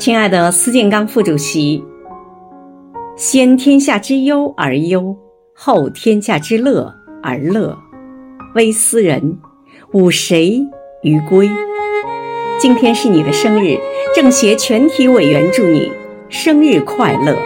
亲爱的司建刚副主席先天下之忧而忧后天下之乐而乐微斯人吾谁与归？今天是你的生日政协全体委员祝你生日快乐。